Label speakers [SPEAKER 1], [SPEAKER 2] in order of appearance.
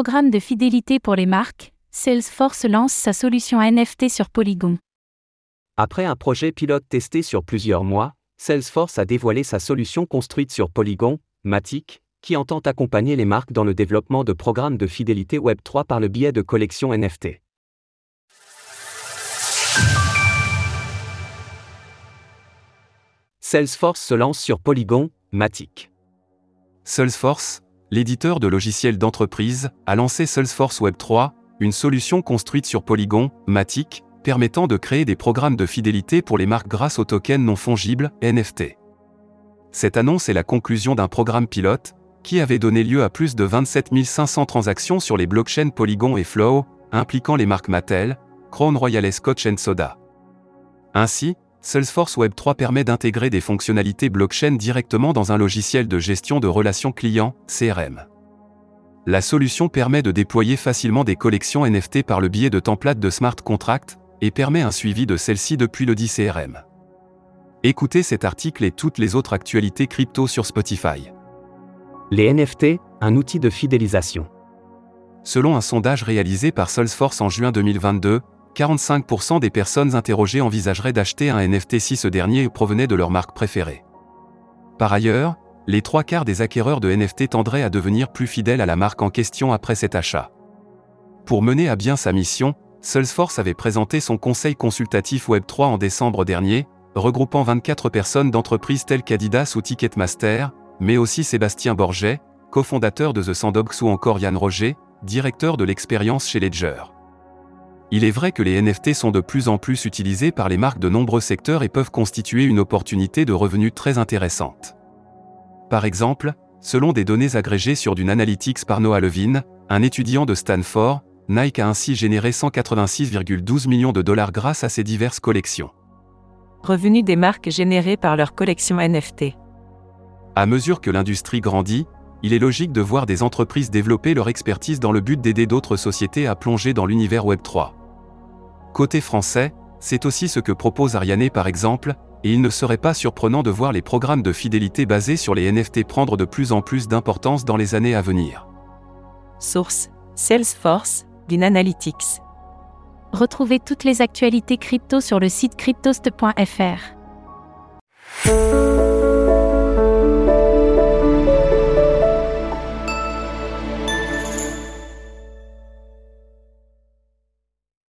[SPEAKER 1] programme de fidélité pour les marques, Salesforce lance sa solution NFT sur Polygon.
[SPEAKER 2] Après un projet pilote testé sur plusieurs mois, Salesforce a dévoilé sa solution construite sur Polygon, Matic, qui entend accompagner les marques dans le développement de programmes de fidélité Web3 par le biais de collections NFT. Salesforce se lance sur Polygon, Matic.
[SPEAKER 3] Salesforce, l'éditeur de logiciels d'entreprise, a lancé Salesforce Web 3, une solution construite sur Polygon, Matic, permettant de créer des programmes de fidélité pour les marques grâce aux tokens non fongibles, NFT. Cette annonce est la conclusion d'un programme pilote, qui avait donné lieu à plus de 27 500 transactions sur les blockchains Polygon et Flow, impliquant les marques Mattel, Crown Royal Scotch Soda. Ainsi, Salesforce Web 3 permet d'intégrer des fonctionnalités blockchain directement dans un logiciel de gestion de relations clients, CRM. La solution permet de déployer facilement des collections NFT par le biais de templates de smart contracts et permet un suivi de celles-ci depuis le dit CRM. Écoutez cet article et toutes les autres actualités crypto sur Spotify.
[SPEAKER 2] Les NFT, un outil de fidélisation.
[SPEAKER 3] Selon un sondage réalisé par Salesforce en juin 2022, 45% des personnes interrogées envisageraient d'acheter un NFT si ce dernier provenait de leur marque préférée. Par ailleurs, les trois quarts des acquéreurs de NFT tendraient à devenir plus fidèles à la marque en question après cet achat. Pour mener à bien sa mission, Salesforce avait présenté son conseil consultatif Web3 en décembre dernier, regroupant 24 personnes d'entreprises telles qu'Adidas ou Ticketmaster, mais aussi Sébastien Borget, cofondateur de The Sandbox ou encore Yann Roger, directeur de l'expérience chez Ledger. Il est vrai que les NFT sont de plus en plus utilisés par les marques de nombreux secteurs et peuvent constituer une opportunité de revenus très intéressante. Par exemple, selon des données agrégées sur d'une analytics par Noah Levin, un étudiant de Stanford, Nike a ainsi généré 186,12 millions de dollars grâce à ses diverses collections.
[SPEAKER 4] Revenus des marques générés par leurs collections NFT.
[SPEAKER 3] À mesure que l'industrie grandit, il est logique de voir des entreprises développer leur expertise dans le but d'aider d'autres sociétés à plonger dans l'univers Web 3. Côté français, c'est aussi ce que propose Ariane par exemple, et il ne serait pas surprenant de voir les programmes de fidélité basés sur les NFT prendre de plus en plus d'importance dans les années à venir.
[SPEAKER 4] Source Salesforce, Bin Analytics.
[SPEAKER 1] Retrouvez toutes les actualités crypto sur le site cryptost.fr.